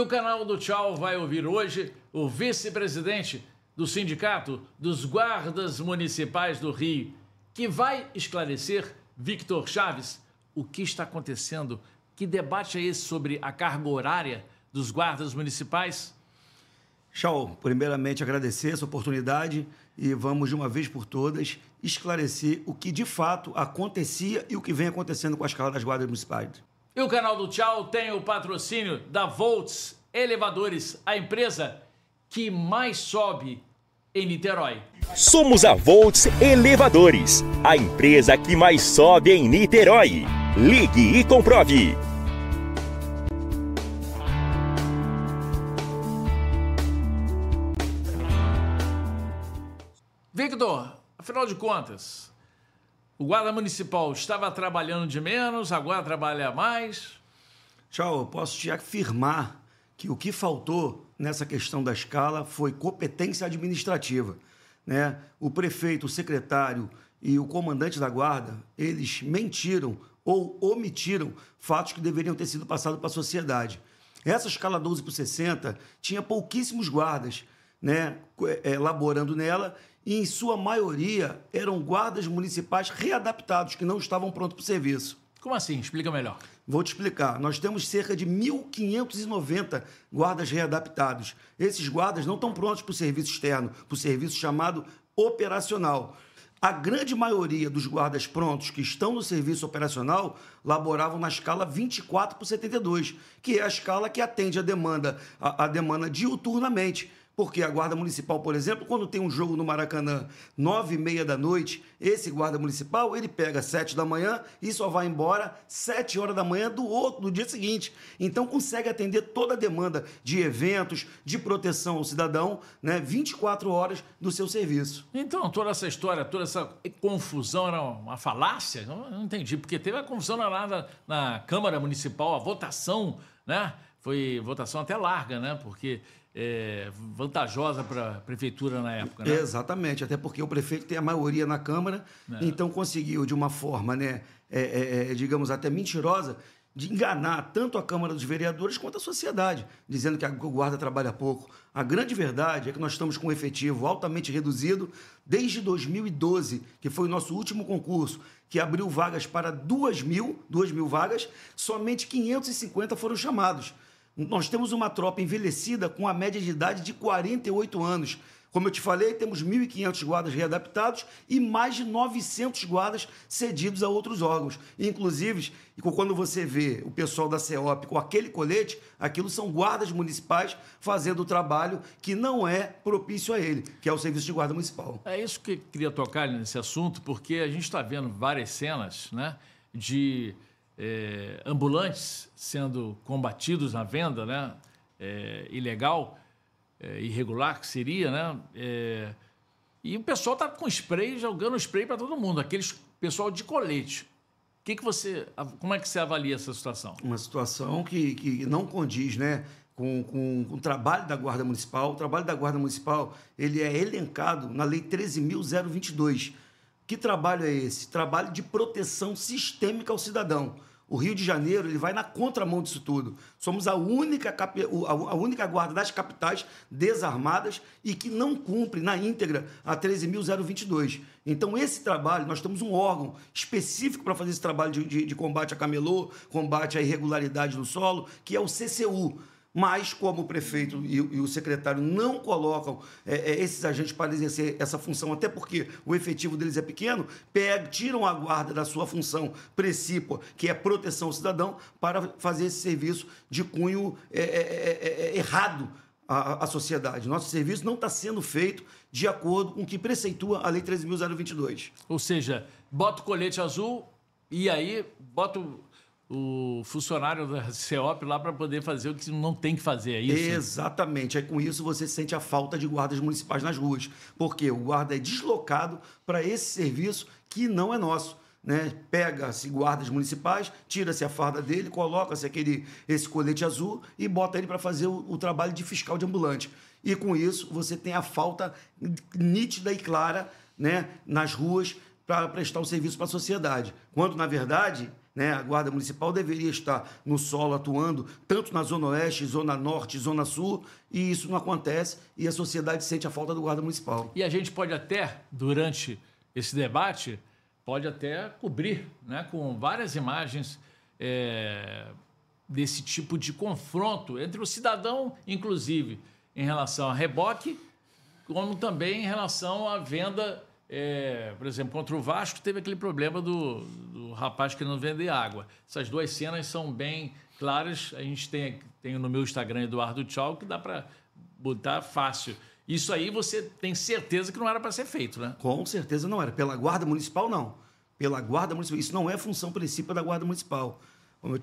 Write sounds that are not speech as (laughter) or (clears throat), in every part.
o canal do Tchau vai ouvir hoje o vice-presidente do Sindicato dos Guardas Municipais do Rio, que vai esclarecer, Victor Chaves, o que está acontecendo. Que debate é esse sobre a carga horária dos guardas municipais? Tchau, primeiramente agradecer essa oportunidade e vamos de uma vez por todas esclarecer o que de fato acontecia e o que vem acontecendo com a escala das guardas municipais. E o canal do Tchau tem o patrocínio da Volts Elevadores, a empresa que mais sobe em Niterói. Somos a Volts Elevadores, a empresa que mais sobe em Niterói. Ligue e comprove. Victor, afinal de contas, o guarda municipal estava trabalhando de menos, agora trabalha mais? Tchau, eu posso te afirmar que o que faltou nessa questão da escala foi competência administrativa. Né? O prefeito, o secretário e o comandante da guarda, eles mentiram ou omitiram fatos que deveriam ter sido passados para a sociedade. Essa escala 12 por 60 tinha pouquíssimos guardas né, elaborando nela e, em sua maioria, eram guardas municipais readaptados, que não estavam prontos para o serviço. Como assim? Explica melhor. Vou te explicar. Nós temos cerca de 1.590 guardas readaptados. Esses guardas não estão prontos para o serviço externo, para o serviço chamado operacional. A grande maioria dos guardas prontos que estão no serviço operacional laboravam na escala 24 por 72, que é a escala que atende a demanda, a, a demanda diuturnamente. Porque a Guarda Municipal, por exemplo, quando tem um jogo no Maracanã, nove e meia da noite, esse Guarda Municipal, ele pega sete da manhã e só vai embora sete horas da manhã do outro, do dia seguinte. Então, consegue atender toda a demanda de eventos, de proteção ao cidadão, né, 24 horas do seu serviço. Então, toda essa história, toda essa confusão era uma falácia? Não, não entendi, porque teve a confusão lá na, na Câmara Municipal, a votação, né? Foi votação até larga, né? Porque é, vantajosa para a prefeitura na época, né? Exatamente, até porque o prefeito tem a maioria na Câmara, é. então conseguiu, de uma forma, né, é, é, é, digamos, até mentirosa, de enganar tanto a Câmara dos Vereadores quanto a sociedade, dizendo que a guarda trabalha pouco. A grande verdade é que nós estamos com um efetivo altamente reduzido desde 2012, que foi o nosso último concurso, que abriu vagas para 2 mil, 2 mil vagas, somente 550 foram chamados. Nós temos uma tropa envelhecida com a média de idade de 48 anos. Como eu te falei, temos 1.500 guardas readaptados e mais de 900 guardas cedidos a outros órgãos. Inclusive, quando você vê o pessoal da CEOP com aquele colete, aquilo são guardas municipais fazendo o trabalho que não é propício a ele, que é o serviço de guarda municipal. É isso que eu queria tocar nesse assunto, porque a gente está vendo várias cenas né, de é, ambulantes sendo combatidos na venda, né? É, ilegal, é, irregular que seria, né? E o pessoal tá com spray, jogando spray para todo mundo, aqueles pessoal de colete. Que que você, como é que você avalia essa situação? Uma situação que, que não condiz, né? Com, com, com, o trabalho da Guarda Municipal. O trabalho da Guarda Municipal ele é elencado na Lei 13.022. Que trabalho é esse? Trabalho de proteção sistêmica ao cidadão. O Rio de Janeiro ele vai na contramão disso tudo. Somos a única, a única guarda das capitais desarmadas e que não cumpre na íntegra a 13.022. Então, esse trabalho, nós temos um órgão específico para fazer esse trabalho de, de, de combate a camelô, combate à irregularidade no solo, que é o CCU. Mas, como o prefeito e, e o secretário não colocam é, é, esses agentes para exercer essa função, até porque o efetivo deles é pequeno, pegam, tiram a guarda da sua função precípua, que é proteção ao cidadão, para fazer esse serviço de cunho é, é, é, é errado à, à, sociedade. Nosso serviço não está sendo feito de acordo com o que preceitua a Lei 13.022. Ou seja, bota o colete azul e aí bota o o funcionário da CEOP lá para poder fazer o que não tem que fazer, é isso? Exatamente. É com isso você sente a falta de guardas municipais nas ruas. Porque o guarda é deslocado para esse serviço que não é nosso. Né? Pega-se guardas municipais, tira-se a farda dele, coloca-se aquele esse colete azul e bota ele para fazer o, o trabalho de fiscal de ambulante. E com isso você tem a falta nítida e clara né, nas ruas para prestar o serviço para a sociedade. Quando, na verdade, Né? A Guarda Municipal deveria estar no solo atuando, tanto na Zona Oeste, Zona Norte, Zona Sul, e isso não acontece e a sociedade sente a falta do Guarda Municipal. E a gente pode até, durante esse debate, pode até cobrir né, com várias imagens é, desse tipo de confronto entre o cidadão, inclusive, em relação a reboque, como também em relação à venda é, por exemplo, contra o Vasco teve aquele problema do, do rapaz que não vende água. Essas duas cenas são bem claras. A gente tem, tem no meu Instagram, Eduardo Tchau, que dá para botar fácil. Isso aí você tem certeza que não era para ser feito, né? Com certeza não era. Pela Guarda Municipal, não. Pela Guarda Municipal. Isso não é função principal da Guarda Municipal. Como eu,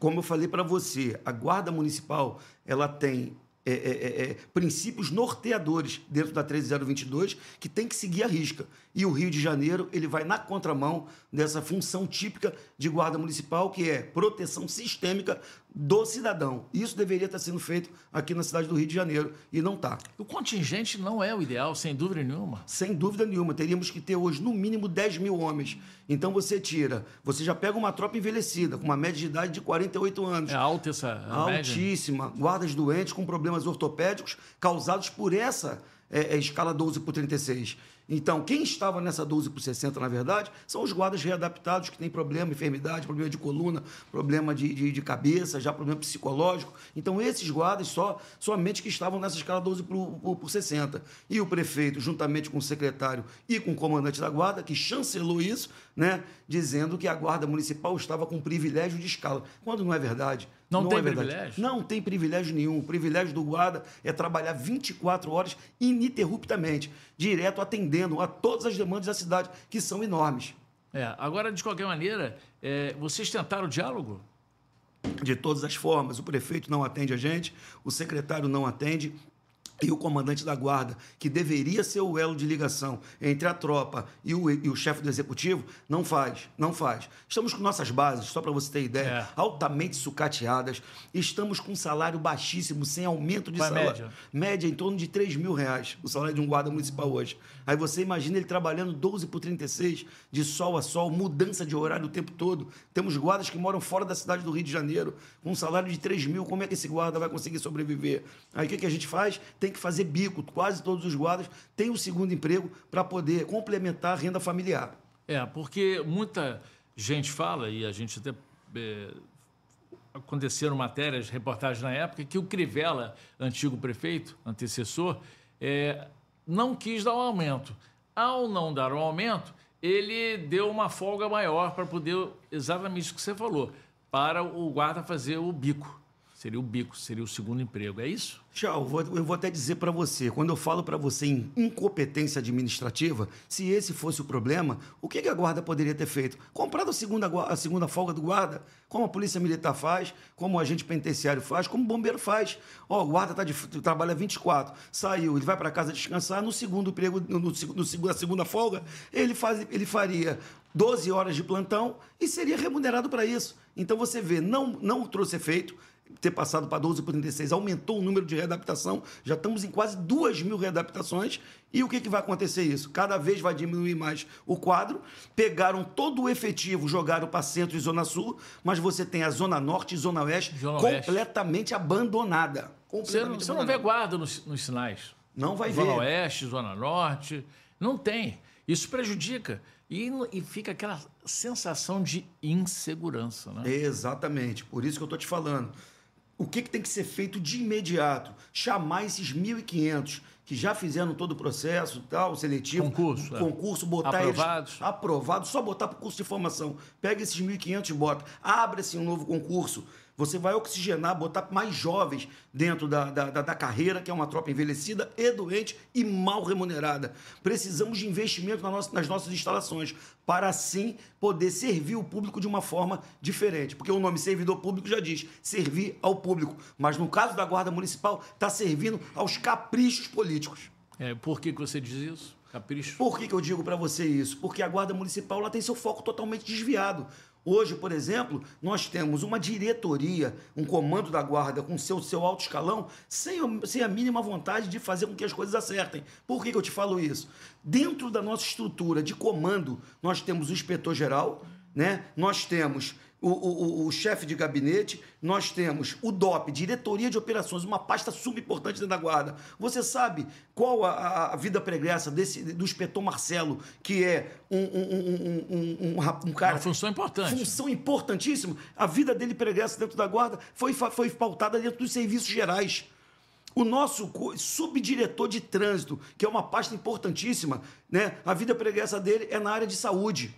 como eu falei para você, a Guarda Municipal ela tem é, é, é, é, princípios norteadores dentro da 13022 que tem que seguir a risca. E o Rio de Janeiro ele vai na contramão dessa função típica de guarda municipal, que é proteção sistêmica do cidadão. Isso deveria estar sendo feito aqui na cidade do Rio de Janeiro e não está. O contingente não é o ideal, sem dúvida nenhuma. Sem dúvida nenhuma. Teríamos que ter hoje no mínimo 10 mil homens. Então você tira, você já pega uma tropa envelhecida, com uma média de idade de 48 anos. É alta essa Altíssima. Média? Guardas doentes com problemas ortopédicos causados por essa é, é, escala 12 por 36. Então, quem estava nessa 12 por 60, na verdade, são os guardas readaptados que têm problema, enfermidade, problema de coluna, problema de, de, de cabeça, já problema psicológico. Então, esses guardas só somente que estavam nessa escala 12 por, por, por 60. E o prefeito, juntamente com o secretário e com o comandante da guarda, que chancelou isso, né, dizendo que a guarda municipal estava com privilégio de escala, quando não é verdade. Não, não tem é privilégio? Não tem privilégio nenhum. O privilégio do guarda é trabalhar 24 horas ininterruptamente, direto atendendo a todas as demandas da cidade, que são enormes. É, agora, de qualquer maneira, é, vocês tentaram o diálogo? De todas as formas. O prefeito não atende a gente, o secretário não atende, e o comandante da guarda, que deveria ser o elo de ligação entre a tropa e o, e o chefe do executivo, não faz, não faz. Estamos com nossas bases, só para você ter ideia, é. altamente sucateadas, estamos com um salário baixíssimo, sem aumento de Qual salário. Média? média em torno de 3 mil reais, o salário de um guarda municipal hoje. Aí você imagina ele trabalhando 12 por 36, de sol a sol, mudança de horário o tempo todo. Temos guardas que moram fora da cidade do Rio de Janeiro, com um salário de 3 mil, como é que esse guarda vai conseguir sobreviver? Aí o que, que a gente faz? Tem que fazer bico. Quase todos os guardas têm o um segundo emprego para poder complementar a renda familiar. É, porque muita gente fala, e a gente até. É, aconteceram matérias, reportagens na época, que o Crivella, antigo prefeito, antecessor, é, não quis dar um aumento. Ao não dar um aumento, ele deu uma folga maior para poder, exatamente isso que você falou, para o guarda fazer o bico. Seria o bico, seria o segundo emprego, é isso? Tchau, eu vou até dizer para você, quando eu falo para você em incompetência administrativa, se esse fosse o problema, o que, a guarda poderia ter feito? Comprado a segunda, a segunda folga do guarda, como a polícia militar faz, como o agente penitenciário faz, como o bombeiro faz. Ó, o guarda tá de, trabalha 24, saiu, ele vai para casa descansar, no segundo emprego, no, no, no, na segunda folga, ele, faz, ele faria 12 horas de plantão e seria remunerado para isso. Então você vê, não, não trouxe efeito, ter passado para 12 por 36 aumentou o número de readaptação, já estamos em quase 2 mil readaptações. E o que, que vai acontecer isso? Cada vez vai diminuir mais o quadro. Pegaram todo o efetivo, jogaram para centro e zona sul, mas você tem a zona norte e zona oeste zona completamente oeste. abandonada. Completamente você, não, você não vê guarda nos, nos sinais. Não vai zona ver. Zona oeste, zona norte. Não tem. Isso prejudica. E, e, fica aquela sensação de insegurança, né? Exatamente. Por isso que eu estou te falando. O que, que tem que ser feito de imediato? Chamar esses 1.500 que já fizeram todo o processo, tal, seletivo, concurso, é. concurso, botar aprovados, eles aprovados, só botar para o curso de formação. Pega esses 1.500 e bota. Abre-se um novo concurso você vai oxigenar, botar mais jovens dentro da, da, da, carreira, que é uma tropa envelhecida e doente e mal remunerada. Precisamos de investimento nas nossas, nas nossas instalações, para assim poder servir o público de uma forma diferente. Porque o nome servidor público já diz servir ao público. Mas no caso da Guarda Municipal, está servindo aos caprichos políticos. É, por que, que você diz isso? Capricho? Por que, que eu digo para você isso? Porque a Guarda Municipal ela tem seu foco totalmente desviado. Hoje, por exemplo, nós temos uma diretoria, um comando da guarda com seu, seu alto escalão, sem, sem a mínima vontade de fazer com que as coisas acertem. Por que, que eu te falo isso? Dentro da nossa estrutura de comando, nós temos o inspetor-geral, né? nós temos o, o, o, chefe de gabinete, nós temos o DOP, Diretoria de Operações, uma pasta subimportante dentro da Guarda. Você sabe qual a, a vida pregressa desse, do inspetor Marcelo, que é um, um, um, um, um cara... Uma função importante. Função importantíssima. A vida dele pregressa dentro da Guarda foi, foi pautada dentro dos serviços gerais. O nosso subdiretor de trânsito, que é uma pasta importantíssima, né? a vida pregressa dele é na área de saúde.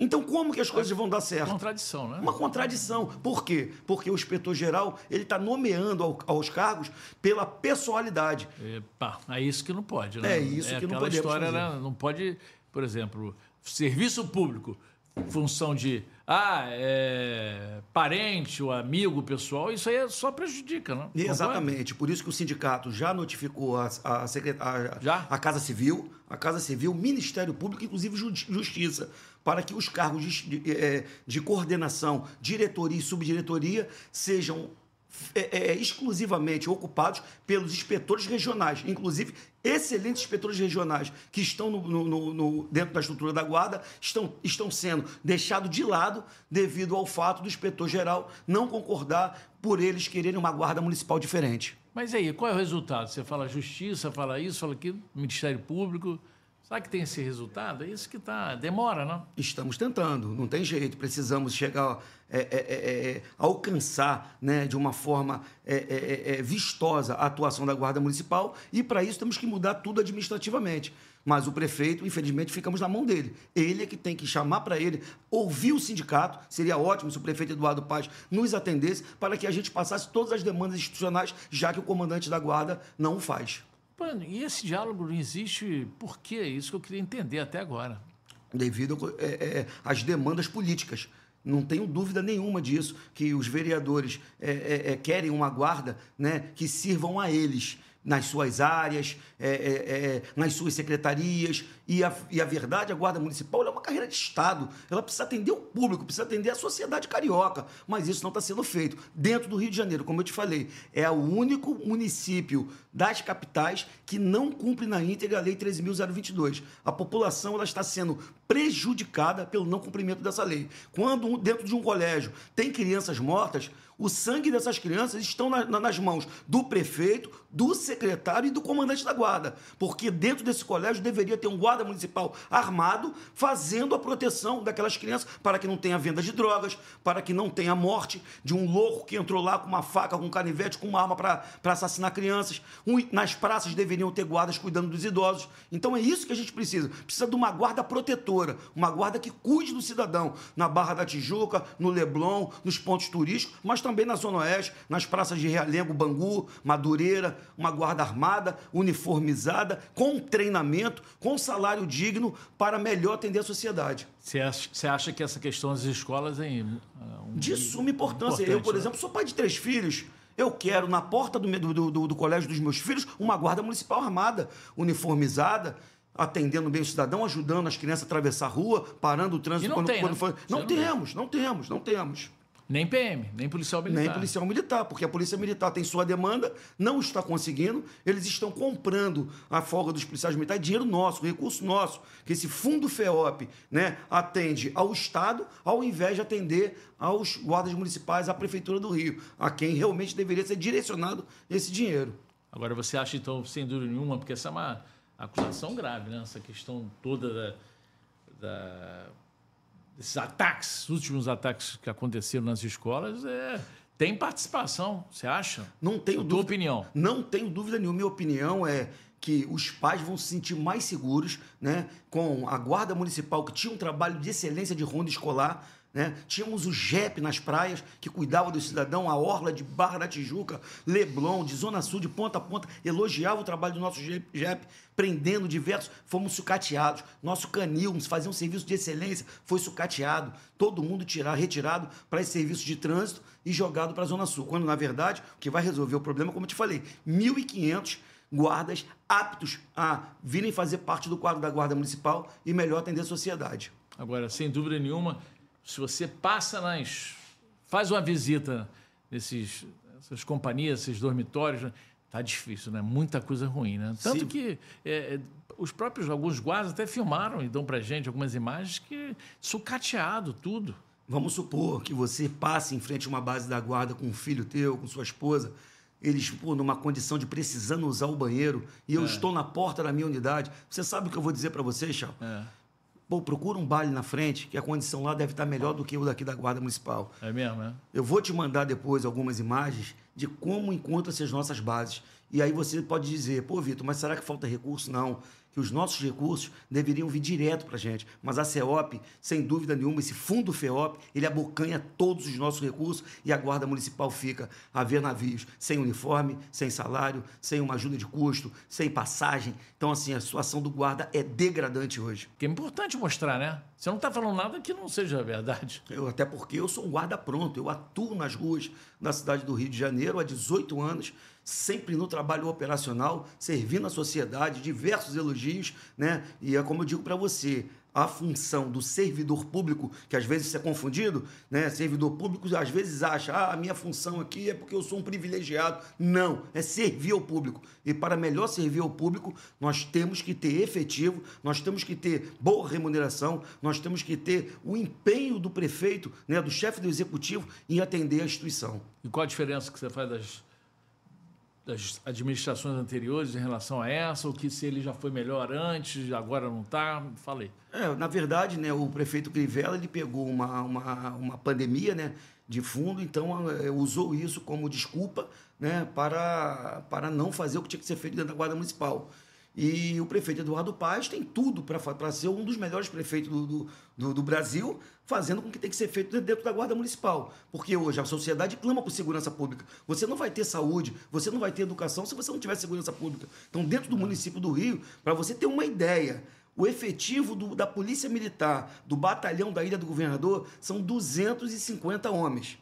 Então, como que as coisas vão dar certo? Contradição, né? Uma contradição. Por quê? Porque o inspetor-geral ele está nomeando ao, aos cargos pela pessoalidade. Epa, é isso que não pode, né? É isso é que não pode. história, né? Não pode, por exemplo, serviço público, função de ah, é, parente, ou amigo, pessoal, isso aí só prejudica, não? Exatamente. Por isso que o sindicato já notificou a, a, a, já? a Casa Civil, a Casa Civil, Ministério Público, inclusive Justiça, para que os cargos de, de, é, de coordenação, diretoria e subdiretoria sejam é, é, exclusivamente ocupados pelos inspetores regionais, inclusive excelentes inspetores regionais que estão no, no, no, dentro da estrutura da guarda estão, estão sendo deixados de lado devido ao fato do inspetor geral não concordar por eles quererem uma guarda municipal diferente. Mas aí, qual é o resultado? Você fala justiça, fala isso, fala aquilo, Ministério Público. Será que tem esse resultado? É isso que tá, demora, não? Estamos tentando, não tem jeito. Precisamos chegar, é, é, é, é alcançar né, de uma forma é, é, vistosa a atuação da Guarda Municipal e, para isso, temos que mudar tudo administrativamente. Mas o prefeito, infelizmente, ficamos na mão dele. Ele é que tem que chamar para ele, ouvir o sindicato. Seria ótimo se o prefeito Eduardo Paz nos atendesse para que a gente passasse todas as demandas institucionais, já que o comandante da Guarda não o faz. E esse diálogo não existe por quê? É isso que eu queria entender até agora. Devido é, é, às demandas políticas. Não tenho dúvida nenhuma disso, que os vereadores é, é, é querem uma guarda né, que sirvam a eles nas suas áreas, é, é, é, nas suas secretarias. E a, e a verdade, a Guarda Municipal é uma carreira de Estado. Ela precisa atender o público, precisa atender a sociedade carioca. Mas isso não está sendo feito. Dentro do Rio de Janeiro, como eu te falei, é o único município das capitais que não cumpre na íntegra a Lei 13.022. A população ela está sendo prejudicada pelo não cumprimento dessa lei. Quando dentro de um colégio tem crianças mortas, o sangue dessas crianças estão na, na, nas mãos do prefeito, do secretário e do comandante da guarda. Porque dentro desse colégio deveria ter um guarda municipal armado fazendo a proteção daquelas crianças para que não tenha venda de drogas, para que não tenha morte de um louco que entrou lá com uma faca, com um canivete, com uma arma para assassinar crianças. Um, nas praças deveriam ter guardas cuidando dos idosos. Então é isso que a gente precisa. Precisa de uma guarda protetora, uma guarda que cuide do cidadão na Barra da Tijuca, no Leblon, nos pontos turísticos, mas também na Zona Oeste, nas praças de Realengo, Bangu, Madureira, uma guarda armada, uniformizada, com treinamento, com salário digno para melhor atender a sociedade. Você acha, você acha que essa questão das escolas é um, de suma importância? Eu, por né? exemplo, sou pai de três filhos. Eu quero, na porta do, do, do, do, colégio dos meus filhos, uma guarda municipal armada, uniformizada, atendendo bem o cidadão, ajudando as crianças a atravessar a rua, parando o trânsito quando, tem, quando né? for. Não, não temos, não temos, não temos. Nem PM, nem policial militar. Nem policial militar, porque a polícia militar tem sua demanda, não está conseguindo, eles estão comprando a folga dos policiais militares, dinheiro nosso, recurso nosso, que esse fundo FEOP né, atende ao Estado, ao invés de atender aos guardas municipais, à Prefeitura do Rio, a quem realmente deveria ser direcionado esse dinheiro. Agora, você acha, então, sem dúvida nenhuma, porque essa é uma acusação grave, né? essa questão toda da, da esses ataques, os últimos ataques que aconteceram nas escolas, é, tem participação, você acha? Não tenho dúvida. Tua opinião? Não tenho dúvida nenhuma. Minha opinião é que os pais vão se sentir mais seguros né, com a guarda municipal, que tinha um trabalho de excelência de ronda escolar, né? Tínhamos o JEP nas praias, que cuidava do cidadão, a Orla de Barra da Tijuca, Leblon, de Zona Sul, de ponta a ponta, elogiava o trabalho do nosso JEP, prendendo diversos, fomos sucateados. Nosso canil, fazia um serviço de excelência, foi sucateado. Todo mundo tirar, retirado para esse serviço de trânsito e jogado para a Zona Sul. Quando, na verdade, o que vai resolver o problema, como eu te falei, 1.500 guardas aptos a virem fazer parte do quadro da Guarda Municipal e melhor atender a sociedade. Agora, sem dúvida nenhuma, se você passa nas. faz uma visita nesses essas companhias, esses dormitórios, né? Tá difícil, né? Muita coisa ruim, né? Tanto Sim. que é, é, os próprios, alguns guardas até filmaram e dão pra gente algumas imagens que sucateado tudo. Vamos supor que você passe em frente a uma base da guarda com um filho teu, com sua esposa, eles, pô, numa condição de precisando usar o banheiro, e eu estou na porta da minha unidade. Você sabe o que eu vou dizer para você, Chão? É, Pô, procura um baile na frente, que a condição lá deve estar melhor do que o daqui da Guarda Municipal. é mesmo, né? Eu vou te mandar depois algumas imagens de como encontram-se as nossas bases. E aí você pode dizer, pô, Vitor, mas será que falta recurso? Não. Que os nossos recursos deveriam vir direto para a gente. Mas a CEOP, sem dúvida nenhuma, esse fundo FEOP, ele abocanha todos os nossos recursos e a Guarda Municipal fica a ver navios sem uniforme, sem salário, sem uma ajuda de custo, sem passagem. Então, assim, a situação do guarda é degradante hoje. Que é importante mostrar, né? Você não tá falando nada que não seja verdade. Eu, até porque eu sou um guarda pronto, eu atuo nas ruas da cidade do Rio de Janeiro há 18 anos, sempre no trabalho operacional, servindo a sociedade, diversos elogios, né? E é como eu digo para você, a função do servidor público, que às vezes é confundido, né? Servidor público às vezes acha, ah, a minha função aqui é porque eu sou um privilegiado. Não, é servir ao público. E para melhor servir ao público, nós temos que ter efetivo, nós temos que ter boa remuneração, nós temos que ter o empenho do prefeito, né, do chefe do executivo em atender a instituição. E qual a diferença que você faz das, das administrações anteriores em relação a essa? Ou que se ele já foi melhor antes, agora não está? Falei. É, na verdade, né, o prefeito Crivella ele pegou uma, uma, uma pandemia né, de fundo, então é, usou isso como desculpa né, para, para não fazer o que tinha que ser feito dentro da Guarda Municipal. E o prefeito Eduardo Paz tem tudo para ser um dos melhores prefeitos do, do, do, do Brasil, fazendo com que tem que ser feito dentro da Guarda Municipal. Porque hoje a sociedade clama por segurança pública. Você não vai ter saúde, você não vai ter educação se você não tiver segurança pública. Então, dentro do município do Rio, para você ter uma ideia, o efetivo do- da Polícia Militar, do batalhão da Ilha do Governador, são 250 homens.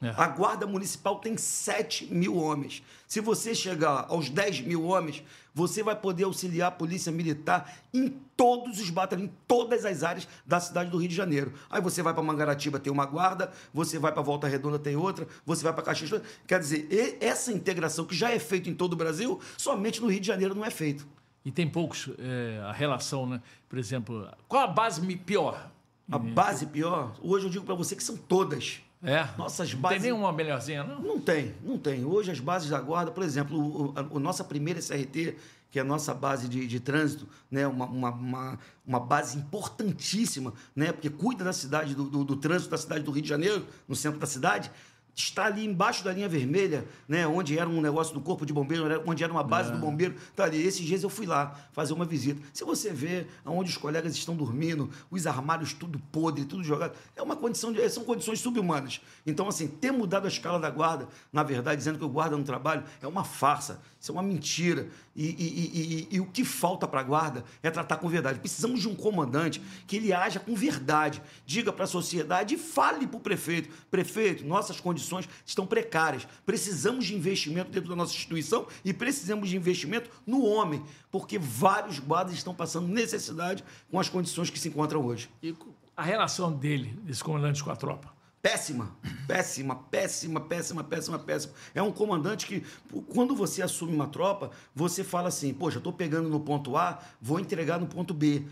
É. A Guarda Municipal tem 7 mil homens. Se você chegar aos 10 mil homens, você vai poder auxiliar a Polícia Militar em todos os batalhões, em todas as áreas da cidade do Rio de Janeiro. Aí você vai para Mangaratiba, tem uma guarda, você vai para Volta Redonda, tem outra, você vai para Caxias. Quer dizer, essa integração que já é feita em todo o Brasil, somente no Rio de Janeiro não é feito. E tem poucos, é, a relação, né? Por exemplo, qual a base pior? A base pior, hoje eu digo para você que são todas. É. Nossas Não bases. tem nenhuma melhorzinha, não? Não tem, não tem. Hoje as bases da guarda, por exemplo, o, a, nossa primeira SRT, que é a nossa base de, de trânsito, né, uma, uma, uma, uma base importantíssima, né, porque cuida da cidade, do, do, do trânsito da cidade do Rio de Janeiro, no centro da cidade, está ali embaixo da linha vermelha, né, onde era um negócio do corpo de bombeiro, onde era uma base do bombeiro, tá ali. Esses dias eu fui lá fazer uma visita. Se você vê onde os colegas estão dormindo, os armários tudo podre, tudo jogado, é uma condição de, são condições subhumanas. Então, assim, ter mudado a escala da guarda, na verdade, dizendo que o guarda não trabalha, é uma farsa, isso é uma mentira. E, e- e- e- o que falta para a guarda é tratar com verdade. Precisamos de um comandante que ele haja com verdade, diga para a sociedade e fale para o prefeito: prefeito, nossas condições estão precárias. Precisamos de investimento dentro da nossa instituição e precisamos de investimento no homem, porque vários guardas estão passando necessidade com as condições que se encontram hoje. E a relação dele, desse comandante com a tropa? Péssima, péssima, péssima, péssima, péssima, péssima. É um comandante que, quando você assume uma tropa, você fala assim: poxa, estou pegando no ponto A, vou entregar no ponto B.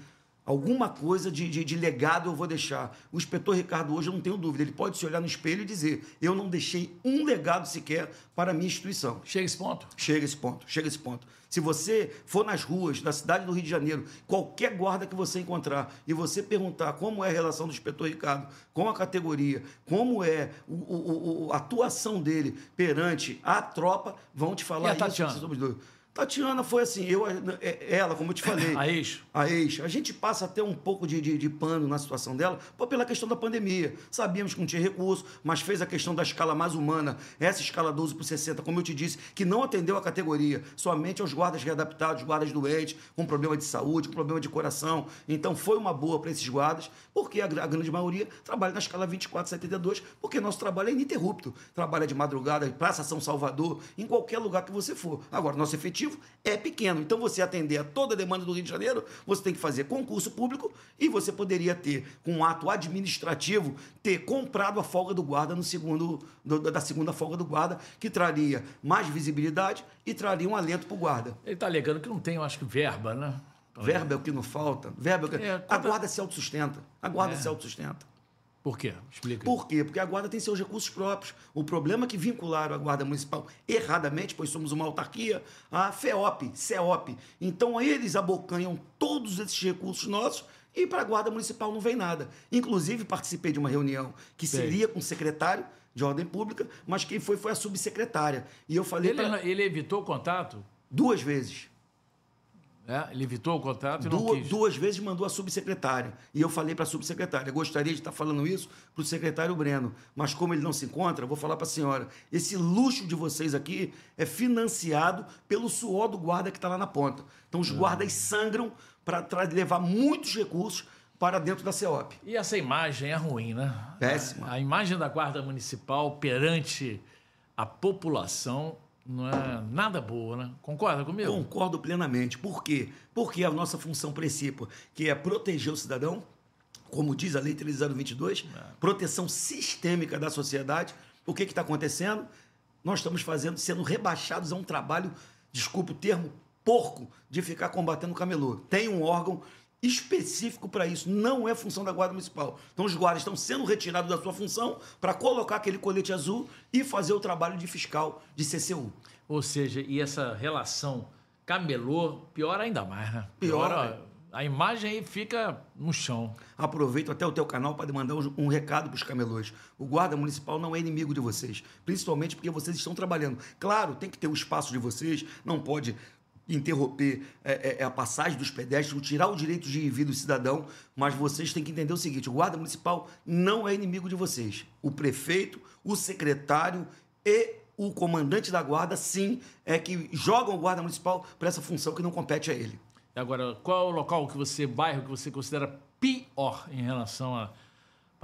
Alguma coisa de, de, de legado eu vou deixar. O inspetor Ricardo, hoje, eu não tenho dúvida, ele pode se olhar no espelho e dizer: eu não deixei um legado sequer para a minha instituição. Chega esse ponto? Chega esse ponto, chega esse ponto. Se você for nas ruas da cidade do Rio de Janeiro, qualquer guarda que você encontrar e você perguntar como é a relação do inspetor Ricardo com a categoria, como é o- o- o- a atuação dele perante a tropa, vão te falar E a isso. Tatiana? dúvida. Tatiana foi assim, eu, é- ela, como eu te falei, (coughs) A ex? a ex. A gente passa até um pouco de, de, de pano na situação dela pô, pela questão da pandemia. Sabíamos que não tinha recurso, mas fez a questão da escala mais humana, essa escala 12 por 60, como eu te disse, que não atendeu a categoria, somente aos guardas readaptados, guardas doentes, com problema de saúde, com problema de coração. Então foi uma boa para esses guardas, porque a, a grande maioria trabalha na escala 2472, porque nosso trabalho é ininterrupto. Trabalha de madrugada, Praça São Salvador, em qualquer lugar que você for. Agora, nosso efetivo efetivo é pequeno. Então, você atender a toda a demanda do Rio de Janeiro, você tem que fazer concurso público e você poderia ter, com um ato administrativo, ter comprado a folga do guarda no segundo, do, da segunda folga do guarda, que traria mais visibilidade e traria um alento para o guarda. Ele está alegando que não tem, eu acho que, verba, né? Verba é o que não falta. Verba é o que... É, A guarda se autossustenta. A guarda é. se autossustenta. Por quê? Explica. Por quê? Porque a Guarda tem seus recursos próprios. O problema é que vincularam a Guarda Municipal erradamente, pois somos uma autarquia, a FEOP, CEOP. Então eles abocanham todos esses recursos nossos e para a Guarda Municipal não vem nada. Inclusive, participei de uma reunião que seria com o secretário de Ordem Pública, mas quem foi foi a subsecretária. E eu falei. Ele, pra... ele evitou o contato? Duas vezes. É, ele evitou o contrato e duas, não quis. Duas vezes mandou a subsecretária. E eu falei para a subsecretária, gostaria de estar falando isso para o secretário Breno, mas como ele não se encontra, vou falar para a senhora, esse luxo de vocês aqui é financiado pelo suor do guarda que está lá na ponta. Então os guardas sangram para levar muitos recursos para dentro da CEOP. E essa imagem é ruim, né? Péssima. A, a imagem da guarda municipal perante a população não é nada boa, né? Concorda comigo? Concordo plenamente. Por quê? Porque a nossa função principal, que é proteger o cidadão, como diz a Lei 3022, é. proteção sistêmica da sociedade. O que está acontecendo? Nós estamos fazendo, sendo rebaixados a um trabalho, desculpe o termo, porco, de ficar combatendo o camelô. Tem um órgão específico para isso. Não é função da Guarda Municipal. Então, os guardas estão sendo retirados da sua função para colocar aquele colete azul e fazer o trabalho de fiscal de CCU. Ou seja, e essa relação camelô piora ainda mais, né? Piora a imagem aí fica no chão. Aproveito até o teu canal para mandar um, recado para os camelôs. O guarda municipal não é inimigo de vocês, principalmente porque vocês estão trabalhando. Claro, tem que ter o espaço de vocês, não pode interromper é, é, é, a passagem dos pedestres, tirar o direito de ir do cidadão, mas vocês têm que entender o seguinte: o guarda municipal não é inimigo de vocês. O prefeito, o secretário e o comandante da guarda, sim, é que jogam o guarda municipal para essa função que não compete a ele. Agora, qual é o local que você, bairro que você considera pior em relação a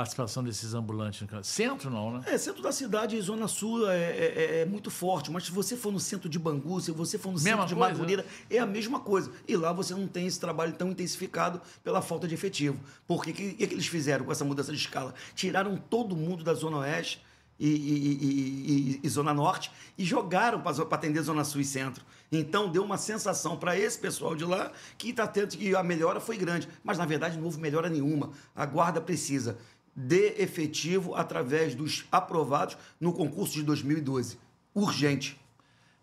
participação desses ambulantes? Centro não, né? É, centro da cidade e zona sul é, é, é, é, muito forte, mas se você for no centro de Bangu, se você for no mesma centro de coisa, Madureira, é a mesma coisa. E lá você não tem esse trabalho tão intensificado pela falta de efetivo. Porque o que, que, eles fizeram com essa mudança de escala? Tiraram todo mundo da zona oeste e, e, e, e, Zona Norte e jogaram para atender Zona Sul e Centro. Então deu uma sensação para esse pessoal de lá que está tendo que a melhora foi grande, mas na verdade não houve melhora nenhuma. A guarda precisa de efetivo através dos aprovados no concurso de 2012. Urgente.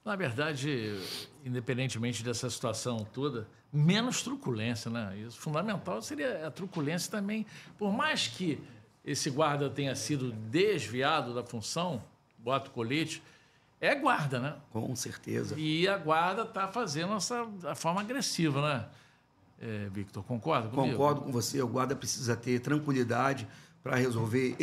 Na verdade, independentemente dessa situação toda, menos truculência, né? Isso fundamental seria a truculência também. Por mais que esse guarda tenha sido desviado da função, bota o colete, é guarda, né? Com certeza. E a guarda está fazendo essa a forma agressiva, né? É, Victor, concorda comigo? Concordo com você. O guarda precisa ter tranquilidade, para resolver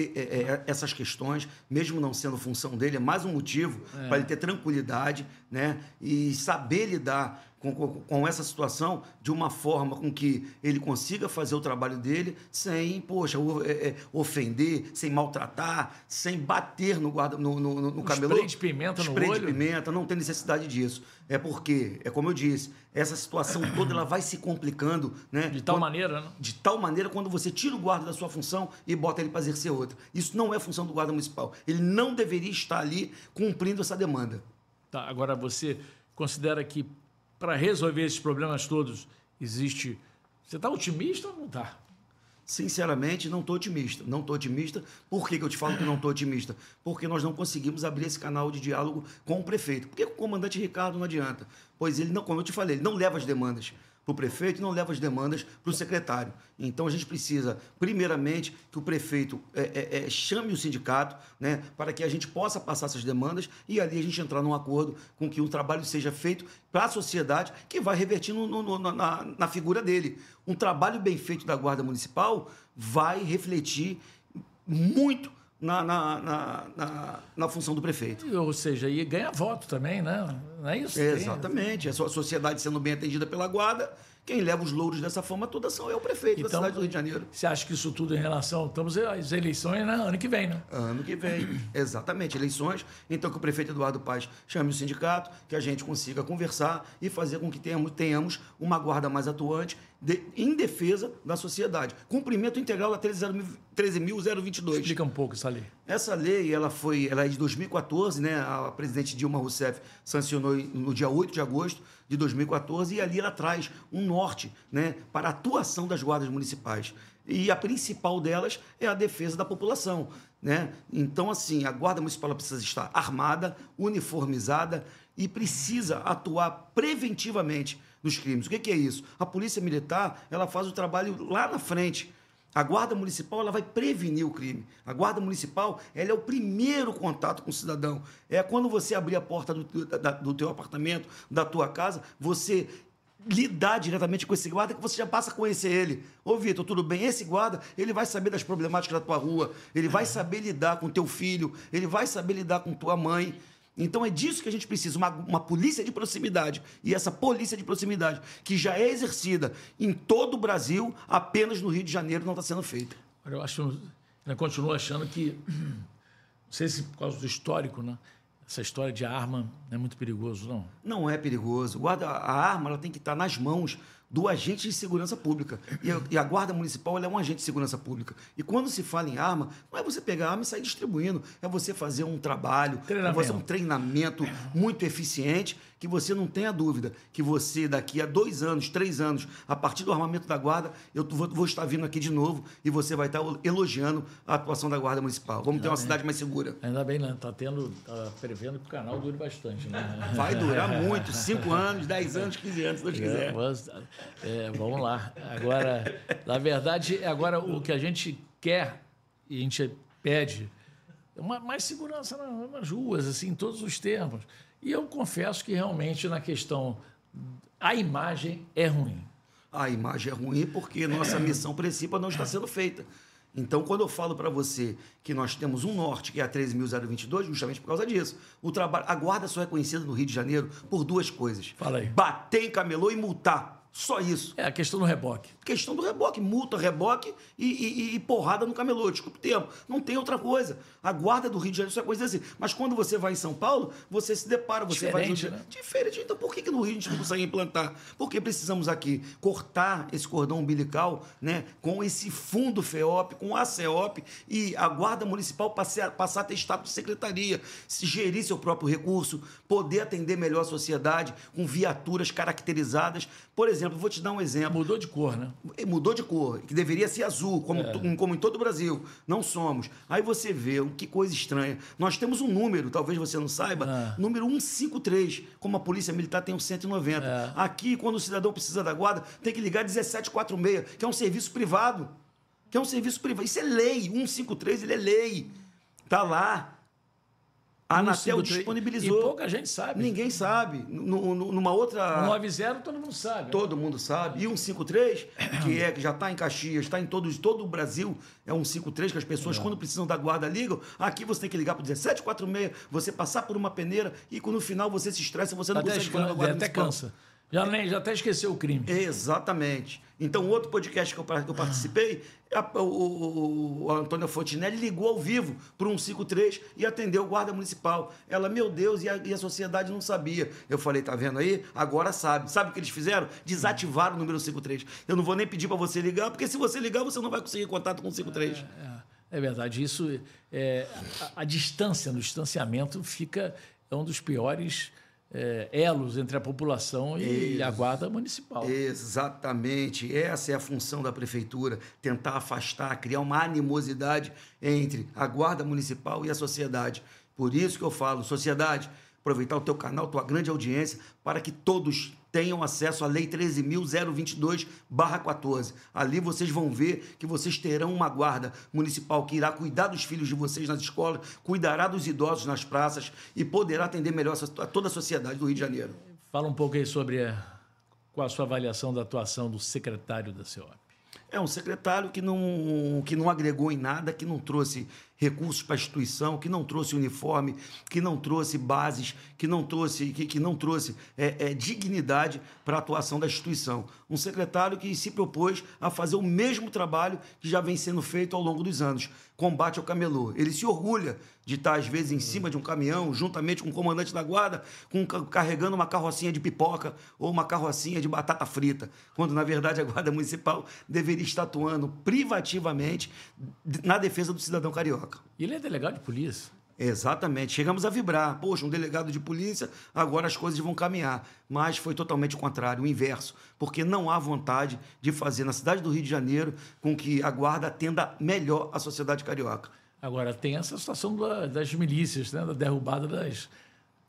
essas questões, mesmo não sendo função dele, é mais um motivo é. para ele ter tranquilidade né? e saber lidar com, com, essa situação de uma forma com que ele consiga fazer o trabalho dele sem, poxa, é, é, ofender, sem maltratar, sem bater no guarda no, no, no, no camelô. Spray de pimenta no spray olho. de pimenta, não tem necessidade disso. É porque, é como eu disse, essa situação (coughs) toda ela vai se complicando, né? De tal quando, maneira, né? De tal maneira quando você tira o guarda da sua função e bota ele para exercer outra. Isso não é função do guarda municipal. Ele não deveria estar ali cumprindo essa demanda. Tá, agora você considera que para resolver esses problemas todos existe. Você está otimista ou não está? Sinceramente, não estou otimista. Não estou otimista. Por que, que eu te falo que não estou otimista? Porque nós não conseguimos abrir esse canal de diálogo com o prefeito. Por que o comandante Ricardo não adianta? Pois ele não, como eu te falei, ele não leva as demandas para o prefeito e não leva as demandas para o secretário. Então a gente precisa, primeiramente, que o prefeito é, é, é, chame o sindicato né, para que a gente possa passar essas demandas e ali a gente entrar num acordo com que um trabalho seja feito para a sociedade que vai revertir no, no, na, na figura dele. Um trabalho bem feito da Guarda Municipal vai refletir muito na, na, na, na, na função do prefeito. Ou seja, e ganha voto também, né? Não é isso? Exatamente. A sociedade sendo bem atendida pela guarda quem leva os louros dessa forma toda são é o prefeito então, da cidade do Rio de Janeiro. Você acha que isso tudo em relação. Estamos às eleições né? ano que vem, né? Ano que vem, (clears throat) exatamente. Eleições. Então, que o prefeito Eduardo Paz chame o sindicato, que a gente consiga conversar e fazer com que tenhamos, tenhamos uma guarda mais atuante de, em defesa da sociedade. Cumprimento integral da 13.022. Explica um pouco essa lei. Essa lei ela foi, ela é de 2014, né? A presidente Dilma Rousseff sancionou no dia 8 de agosto de 2014 e ali ela traz um norte, né, para a atuação das guardas municipais. E a principal delas é a defesa da população, né? Então assim, a guarda municipal precisa estar armada, uniformizada e precisa atuar preventivamente nos crimes. O que, é isso? A polícia militar ela faz o trabalho lá na frente. A guarda municipal ela vai prevenir o crime. A guarda municipal ela é o primeiro contato com o cidadão. É quando você abrir a porta do, da, do teu apartamento, da tua casa, você lidar diretamente com esse guarda que você já passa a conhecer ele. Ô, Vitor, tudo bem? Esse guarda, ele vai saber das problemáticas da tua rua, ele vai saber lidar com teu filho, ele vai saber lidar com tua mãe. Então é disso que a gente precisa, uma, uma polícia de proximidade. E essa polícia de proximidade, que já é exercida em todo o Brasil, apenas no Rio de Janeiro não está sendo feita. Eu acho, eu continuo achando que, (clears throat) não sei se por causa do histórico, né? Essa história de arma é muito perigoso, não? Não é perigoso. Guarda, a arma ela tem que estar nas mãos do agente de segurança pública. E a, e a, Guarda Municipal é um agente de segurança pública. E quando se fala em arma, não é você pegar a arma e sair distribuindo, é você fazer um trabalho, é você um treinamento muito eficiente que você não tenha dúvida que você, daqui a dois anos, três anos, a partir do armamento da Guarda, eu vou, vou estar vindo aqui de novo e você vai estar elogiando a atuação da Guarda Municipal. Vamos Ainda ter uma bem. cidade mais segura. Ainda bem, né? Está tendo, tá prevendo que o canal dure bastante, né? Vai durar muito, cinco anos, dez anos, quinze anos, se Deus quiser. É, vamos lá. Agora, na verdade, agora o que a gente quer e a gente pede é uma, mais segurança nas ruas, assim, em todos os termos. E eu confesso que realmente na questão a imagem é ruim. A imagem é ruim porque nossa missão principal não está sendo feita. Então, quando eu falo para você que nós temos um norte, que é a 13.022, justamente por causa disso. O trabalho, a guarda só é conhecida no Rio de Janeiro por duas coisas. Fala aí. Bater em camelô e multar. Só isso. É a questão do reboque. Questão do reboque, multa, reboque e, e, e porrada no camelô. Desculpe o termo. Não tem outra coisa. A guarda do Rio de Janeiro isso é coisa assim. Mas quando você vai em São Paulo, você se depara, você Diferente, vai. Né? Diferente. Então por que, que no Rio a gente não consegue implantar? Porque precisamos aqui cortar esse cordão umbilical né, com esse fundo FEOP, com a CEOP e a Guarda Municipal passar, passar a ter status de secretaria, se gerir seu próprio recurso, poder atender melhor a sociedade com viaturas caracterizadas. Por exemplo, exemplo, vou te dar um exemplo. Mudou de cor, né? Mudou de cor, que deveria ser azul, como, é. como em todo o Brasil. Não somos. Aí você vê, que coisa estranha. Nós temos um número, talvez você não saiba, é. número 153, como a Polícia Militar tem o 190. É. Aqui, quando o cidadão precisa da guarda, tem que ligar 1746, que é um serviço privado. Que é um serviço privado. Isso é lei. 153, ele é lei. Está lá. A Anatel disponibilizou. E pouca gente sabe. Ninguém sabe. numa outra. 90 todo mundo sabe. Todo mundo sabe. E 153, que é que já está em Caxias, está em todos, todo o Brasil, é 153 que as pessoas, é. quando precisam da guarda, ligam. Aqui você tem que ligar para o 1746, você passar por uma peneira e no final você se estressa, você não até consegue falar da guarda. Até cansa. Já, nem, já até esqueceu o crime. Exatamente. Então, outro podcast que eu, que eu participei, a, o, o, Antônio Fontinelli ligou ao vivo para um 53 e atendeu o guarda municipal. Ela, meu Deus, e a, e a sociedade não sabia. Eu falei, tá vendo aí? Agora sabe. Sabe o que eles fizeram? Desativaram o número 53. Eu não vou nem pedir para você ligar, porque se você ligar, você não vai conseguir contato com o 53. É, é, é verdade. Isso, é, a, a distância, no distanciamento, fica é um dos piores é, elos entre a população e, a guarda municipal. Exatamente. Essa é a função da prefeitura: tentar afastar, criar uma animosidade entre a guarda municipal e a sociedade. Por isso que eu falo, sociedade, aproveitar o teu canal, tua grande audiência, para que todos tenham acesso à Lei 13.022-14. Ali vocês vão ver que vocês terão uma guarda municipal que irá cuidar dos filhos de vocês nas escolas, cuidará dos idosos nas praças e poderá atender melhor a toda a sociedade do Rio de Janeiro. Fala um pouco aí sobre qual a sua avaliação da atuação do secretário da CEOP. É um secretário que não, que não agregou em nada, que não trouxe recursos para a instituição, que não trouxe uniforme, que não trouxe bases, que não trouxe, que, que não trouxe é, é, dignidade para a atuação da instituição. Um secretário que se propôs a fazer o mesmo trabalho que já vem sendo feito ao longo dos anos, combate ao camelô. Ele se orgulha de estar, às vezes, em cima de um caminhão, juntamente com o comandante da guarda, com, carregando uma carrocinha de pipoca ou uma carrocinha de batata frita, quando, na verdade, a Guarda Municipal deveria estar atuando privativamente na defesa do cidadão carioca. E ele é delegado de polícia. Exatamente. Chegamos a vibrar. Poxa, um delegado de polícia, agora as coisas vão caminhar. Mas foi totalmente o contrário, o inverso. Porque não há vontade de fazer na cidade do Rio de Janeiro com que a guarda atenda melhor a sociedade carioca. Agora, tem essa situação das milícias, né? da derrubada das,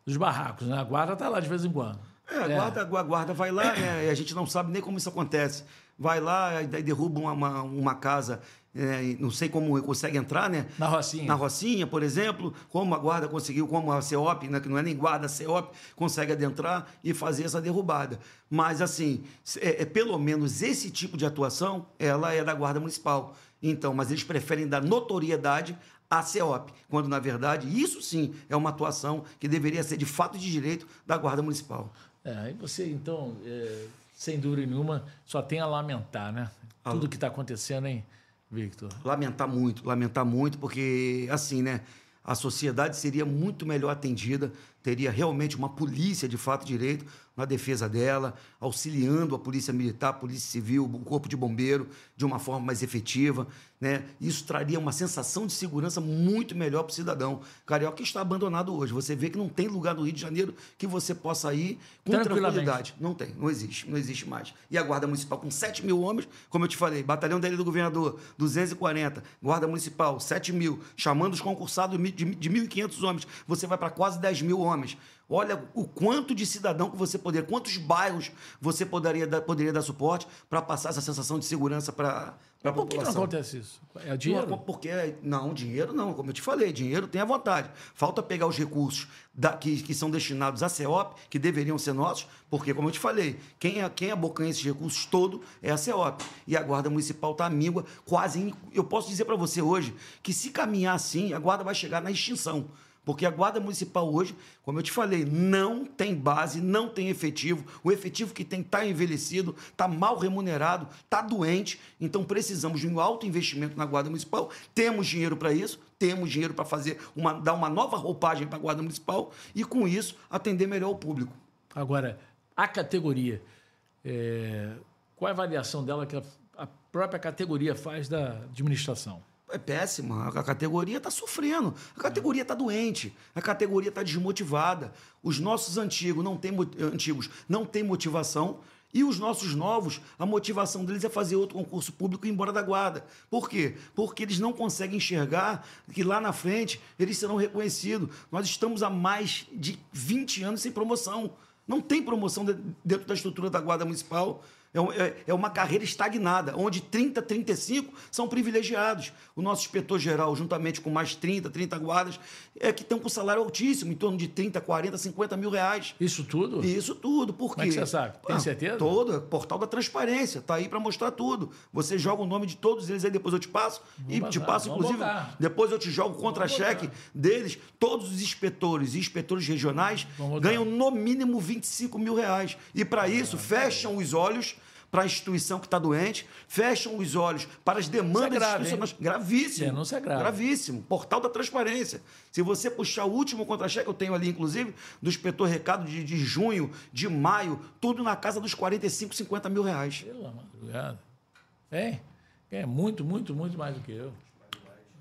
dos barracos. Né? A guarda está lá de vez em quando. É, a, é. Guarda, a guarda vai lá né? e a gente não sabe nem como isso acontece. Vai lá e derruba uma, uma, uma casa é, não sei como consegue entrar, né? Na Rocinha. Na Rocinha, por exemplo, como a guarda conseguiu, como a CEOP, né, que não é nem guarda, a CEOP, consegue adentrar e fazer essa derrubada. Mas, assim, é, é, pelo menos esse tipo de atuação, ela é da Guarda Municipal. Então, mas eles preferem dar notoriedade à CEOP, quando, na verdade, isso sim é uma atuação que deveria ser de fato de direito da Guarda Municipal. É, aí você, então, é, sem dúvida nenhuma, só tem a lamentar, né? Tudo que está acontecendo, hein? Victor? Lamentar muito, lamentar muito, porque assim, né? A sociedade seria muito melhor atendida, teria realmente uma polícia de fato direito na defesa dela, auxiliando a polícia militar, a polícia civil, o corpo de bombeiro de uma forma mais efetiva. Né? Isso traria uma sensação de segurança muito melhor para o cidadão. Carioca está abandonado hoje. Você vê que não tem lugar no Rio de Janeiro que você possa ir com tranquilidade. Não tem, não existe, não existe mais. E a Guarda Municipal com 7 mil homens, como eu te falei, Batalhão da Ilha do Governador, 240, Guarda Municipal, 7 mil, chamando os concursados de, de 1.500 homens, você vai para quase 10 mil homens. Olha o quanto de cidadão que você poderia, quantos bairros você poderia dar, poderia dar suporte para passar essa sensação de segurança para a população. Por que não acontece isso? É dinheiro? Não, porque, não, dinheiro não, como eu te falei, dinheiro tem a vontade. Falta pegar os recursos da, que, que são destinados à CEOP, que deveriam ser nossos, porque, como eu te falei, quem, é, quem abocanha esses recursos todo é a CEOP. E a Guarda Municipal está à míngua, quase. Eu posso dizer para você hoje que se caminhar assim, a Guarda vai chegar na extinção. Porque a Guarda Municipal hoje, como eu te falei, não tem base, não tem efetivo. O efetivo que tem está envelhecido, está mal remunerado, está doente. Então precisamos de um alto investimento na Guarda Municipal. Temos dinheiro para isso, temos dinheiro para fazer uma, dar uma nova roupagem para a Guarda Municipal e, com isso, atender melhor o público. Agora, a categoria. É... Qual é a avaliação dela que a própria categoria faz da administração? É péssima. A categoria está sofrendo. A categoria está doente. A categoria está desmotivada. Os nossos antigos não têm, antigos não têm motivação. E os nossos novos, a motivação deles é fazer outro concurso público e ir embora da guarda. Por quê? Porque eles não conseguem enxergar que lá na frente eles serão reconhecidos. Nós estamos há mais de 20 anos sem promoção. Não tem promoção dentro da estrutura da Guarda Municipal. É, é, é uma carreira estagnada, onde 30, 35 são privilegiados. O nosso inspetor-geral, juntamente com mais 30, 30 guardas, é que estão com salário altíssimo, em torno de 30, 40, 50 mil reais. Isso tudo? Isso tudo. Por quê? Como é que você sabe? Tem ah, certeza? Todo. É portal da transparência. Está aí para mostrar tudo. Você joga o nome de todos eles aí, depois eu te passo. E passar, te passo, inclusive, botar. depois eu te jogo contra-cheque deles. Todos os inspetores e inspetores regionais ganham no mínimo 25 mil reais. E para isso, fecham os olhos para a instituição que está doente, fecham os olhos para as demandas Isso é grave. Gravíssimo. Denúncia é grave. Gravíssimo. Portal da transparência. Se você puxar o último contra-cheque, eu tenho ali, inclusive, do inspetor recado de, de junho, de maio, tudo na casa dos 45, 50 mil reais. Pela madrugada. É, é muito, muito, muito mais do que eu.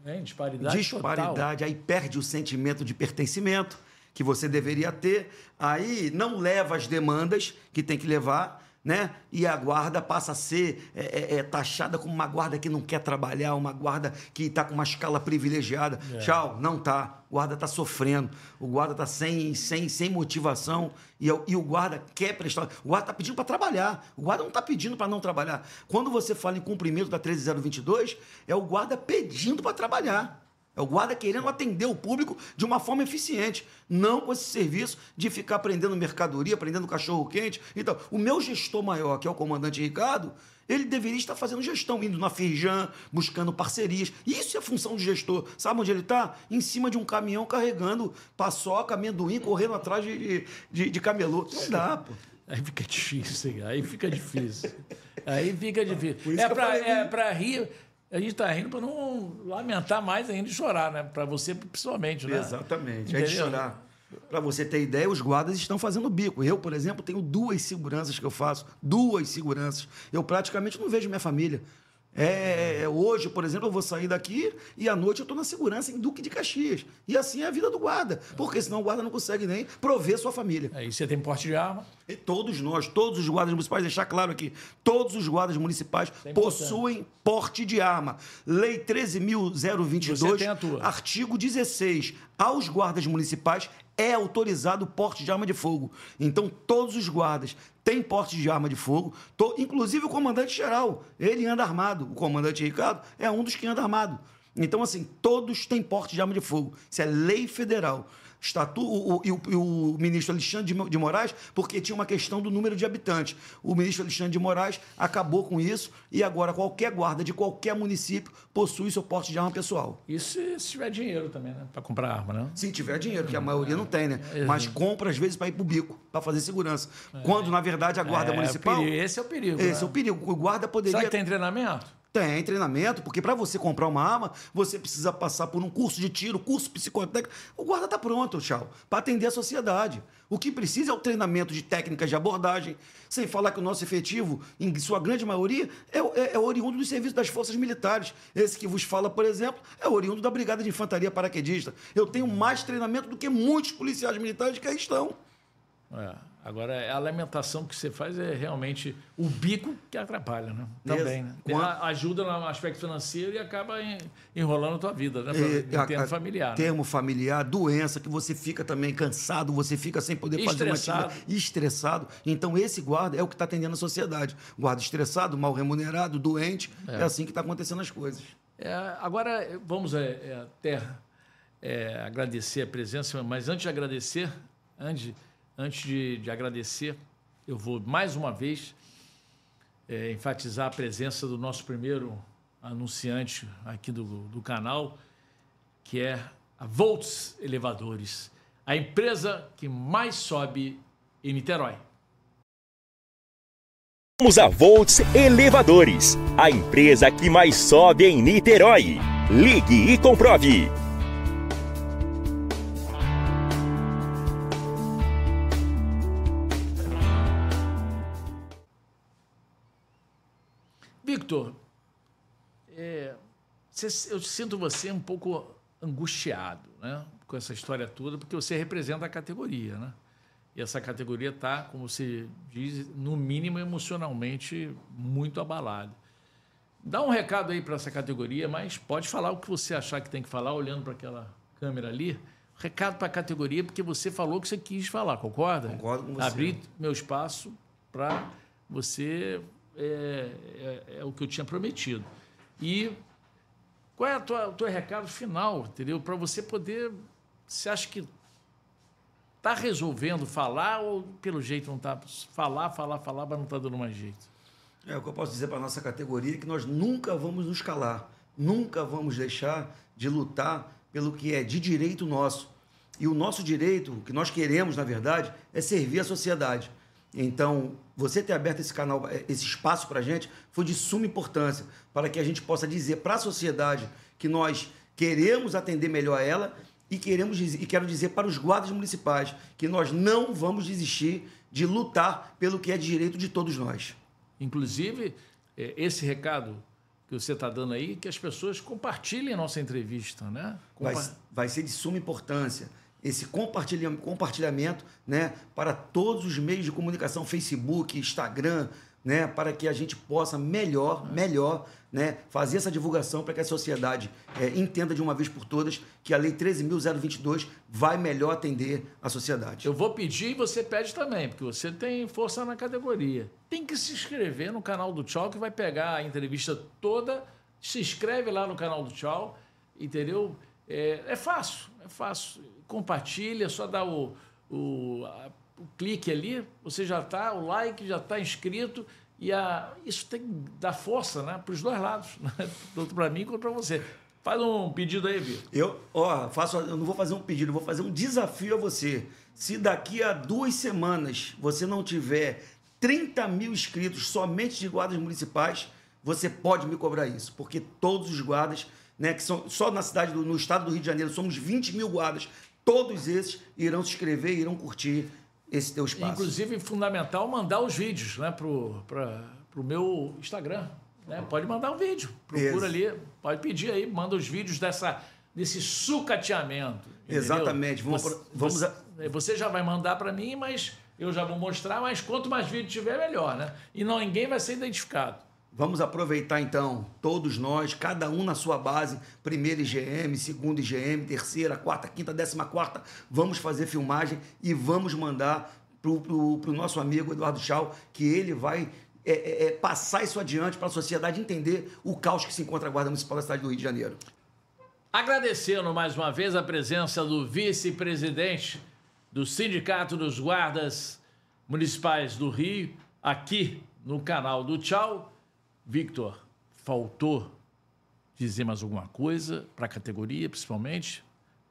É, disparidade. Disparidade. Total. Aí perde o sentimento de pertencimento que você deveria ter. Aí não leva as demandas que tem que levar né? E a guarda passa a ser é, é, é, taxada como uma guarda que não quer trabalhar, uma guarda que está com uma escala privilegiada. É. Tchau, não tá. O guarda está sofrendo, o guarda está sem, sem, sem motivação e, e, o guarda quer prestar. O guarda está pedindo para trabalhar, o guarda não está pedindo para não trabalhar. Quando você fala em cumprimento da 13022, é o guarda pedindo para trabalhar. É o guarda querendo atender o público de uma forma eficiente, não com esse serviço de ficar prendendo mercadoria, prendendo cachorro quente. Então, o meu gestor maior, que é o comandante Ricardo, ele deveria estar fazendo gestão, indo na Firjan, buscando parcerias. Isso é função do gestor. Sabe onde ele está? Em cima de um caminhão carregando paçoca, amendoim, correndo atrás de, de, de camelô. Não dá, pô. Aí fica difícil, aí fica difícil. Aí fica difícil. É para é pra rir. A gente está rindo para não lamentar mais ainda e chorar, né? Para você, principalmente, né? Exatamente. Entendeu? É de chorar. Para você ter ideia, os guardas estão fazendo bico. Eu, por exemplo, tenho duas seguranças que eu faço. Duas seguranças. Eu praticamente não vejo minha família. É, é, hoje, por exemplo, eu vou sair daqui e à noite eu estou na segurança em Duque de Caxias. E assim é a vida do guarda, porque senão o guarda não consegue nem prover sua família. Aí você tem porte de arma? E todos nós, todos os guardas municipais, deixar claro aqui, todos os guardas municipais é possuem porte de arma. Lei 13.022, artigo 16. Aos guardas municipais é autorizado o porte de arma de fogo. Então, todos os guardas têm porte de arma de fogo, inclusive o comandante-geral, ele anda armado. O comandante Ricardo é um dos que anda armado. Então, assim, todos têm porte de arma de fogo. Isso é lei federal. Estatu, o, o, o, ministro Alexandre de Moraes, porque tinha uma questão do número de habitantes. O ministro Alexandre de Moraes acabou com isso e agora qualquer guarda de qualquer município possui seu porte de arma pessoal. Isso se tiver dinheiro também, né? Para comprar arma, né? Se tiver dinheiro, que a maioria não tem, né? É, Mas compra às vezes para ir para o bico, para fazer segurança. É. Quando, na verdade, a guarda é, municipal. Esse é o perigo. Esse né? é o perigo. O guarda poderia. Será que tem treinamento? Tem treinamento, porque para você comprar uma arma, você precisa passar por um curso de tiro, curso psicotécnico. O guarda está pronto, tchau, para atender a sociedade. O que precisa é o treinamento de técnicas de abordagem, sem falar que o nosso efetivo, em sua grande maioria, é, é, é oriundo do serviço das forças militares. Esse que vos fala, por exemplo, é oriundo da Brigada de Infantaria Paraquedista. Eu tenho mais treinamento do que muitos policiais militares que aí estão. É. Agora, a alimentação que você faz é realmente o bico que atrapalha, né? Também, né? Ajuda no aspecto financeiro e acaba enrolando a tua vida, né? Pra, em termo familiar. Né? Termo familiar, doença, que você fica também cansado, você fica sem poder fazer uma. Estressado. Então, esse guarda é o que está atendendo a sociedade. Guarda estressado, mal remunerado, doente. É, é assim que está acontecendo as coisas. É, agora, vamos é, é até é, agradecer a presença, mas antes de agradecer, antes Antes de, de agradecer, eu vou mais uma vez é, enfatizar a presença do nosso primeiro anunciante aqui do, do canal, que é a Volts Elevadores, a empresa que mais sobe em Niterói. Vamos a Volts Elevadores, a empresa que mais sobe em Niterói. Ligue e comprove. Victor, é, eu sinto você um pouco angustiado né, com essa história toda, porque você representa a categoria. Né? E essa categoria está, como você diz, no mínimo emocionalmente muito abalada. Dá um recado aí para essa categoria, mas pode falar o que você achar que tem que falar, olhando para aquela câmera ali. Recado para a categoria, porque você falou que você quis falar, concorda? Concordo com você. Abrir meu espaço para você é, é, é, o que eu tinha prometido. E qual é o teu recado final, entendeu? Para você poder. Você acha que está resolvendo falar ou pelo jeito não está? Falar, falar, falar, mas não está dando mais jeito. É, o que eu posso dizer para a nossa categoria é que nós nunca vamos nos calar, nunca vamos deixar de lutar pelo que é de direito nosso. E o nosso direito, o que nós queremos, na verdade, é servir a sociedade. Então, você ter aberto esse canal, eh, esse espaço para a gente, foi de suma importância para que a gente possa dizer para a sociedade que nós queremos atender melhor ela e queremos e quero dizer para os guardas municipais que nós não vamos desistir de lutar pelo que é de direito de todos nós. Inclusive, eh, esse recado que você está dando aí, que as pessoas compartilhem a nossa entrevista, né? Compa vai, vai ser de suma importância esse compartilhamento né, para todos os meios de comunicação, Facebook, Instagram, né, para que a gente possa melhor, melhor né, fazer essa divulgação para que a sociedade é, entenda de uma vez por todas que a Lei 13.022 vai melhor atender a sociedade. Eu vou pedir e você pede também, porque você tem força na categoria. Tem que se inscrever no canal do Tchau, que vai pegar a entrevista toda. Se inscreve lá no canal do Tchau, entendeu? É, é fácil, é fácil. Compartilha, só dá o, o, a, o clique ali, você já está, o like já está inscrito. E a, isso tem que dar força né, para os dois lados, (laughs) né? tanto para mim quanto para você. Faz um pedido aí, Vitor. Eu, ó, faço, eu não vou fazer um pedido, eu vou fazer um desafio a você. Se daqui a duas semanas você não tiver 30 mil inscritos somente de guardas municipais, você pode me cobrar isso, porque todos os guardas, né, que são só na cidade, do, no estado do Rio de Janeiro, somos 20 mil guardas, todos esses irão se inscrever, irão curtir esse teu espaço. Inclusive, fundamental mandar os vídeos né, para o meu Instagram. Né? Pode mandar um vídeo. Procura Isso. ali, pode pedir aí, manda os vídeos dessa, desse sucateamento. Entendeu? Exatamente. Vamos, você, vamos a... você já vai mandar para mim, mas eu já vou mostrar, mas quanto mais vídeo tiver, melhor, né? E não, ninguém vai ser identificado. Vamos aproveitar então, todos nós, cada um na sua base, primeira IGM, segunda IGM, terceira, quarta, quinta, décima quarta, vamos fazer filmagem e vamos mandar para o nosso amigo Eduardo Chau, que ele vai é, é, é, passar isso adiante para a sociedade entender o caos que se encontra a Guarda Municipal da cidade do Rio de Janeiro. Agradecendo mais uma vez a presença do vice-presidente do Sindicato dos Guardas Municipais do Rio, aqui no canal do Tchau. Victor, faltou dizer mais alguma coisa para a categoria, principalmente,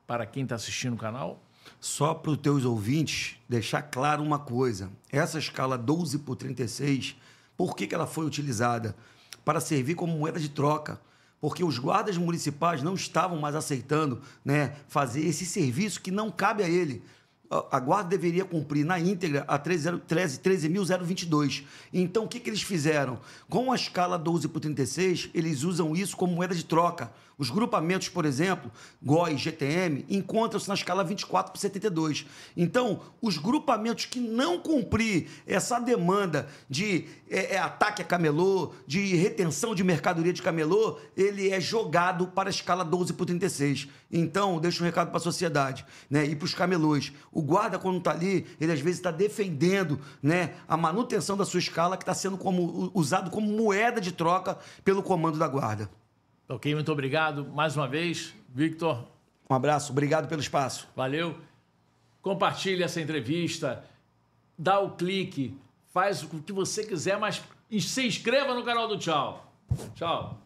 para quem está assistindo o canal? Só para os teus ouvintes deixar claro uma coisa: essa escala 12 por 36 por que, que ela foi utilizada? Para servir como moeda de troca. Porque os guardas municipais não estavam mais aceitando né, fazer esse serviço que não cabe a ele a guarda deveria cumprir na íntegra a 13.022. Então, o que, que eles fizeram? Com a escala 12 por 36, eles usam isso como moeda de troca. Os grupamentos, por exemplo, GOI, GTM, encontram-se na escala 24 por 72. Então, os grupamentos que não cumprir essa demanda de é, é, ataque a camelô, de retenção de mercadoria de camelô, ele é jogado para a escala 12 por 36. Então, deixa um recado para a sociedade né, e para os camelôs. O guarda, quando está ali, ele às vezes está defendendo né, a manutenção da sua escala, que está sendo como, usado como moeda de troca pelo comando da guarda. Ok, muito obrigado mais uma vez, Victor. Um abraço, obrigado pelo espaço. Valeu. Compartilhe essa entrevista, dá o clique, faz o que você quiser, mas se inscreva no canal do Tchau. Tchau.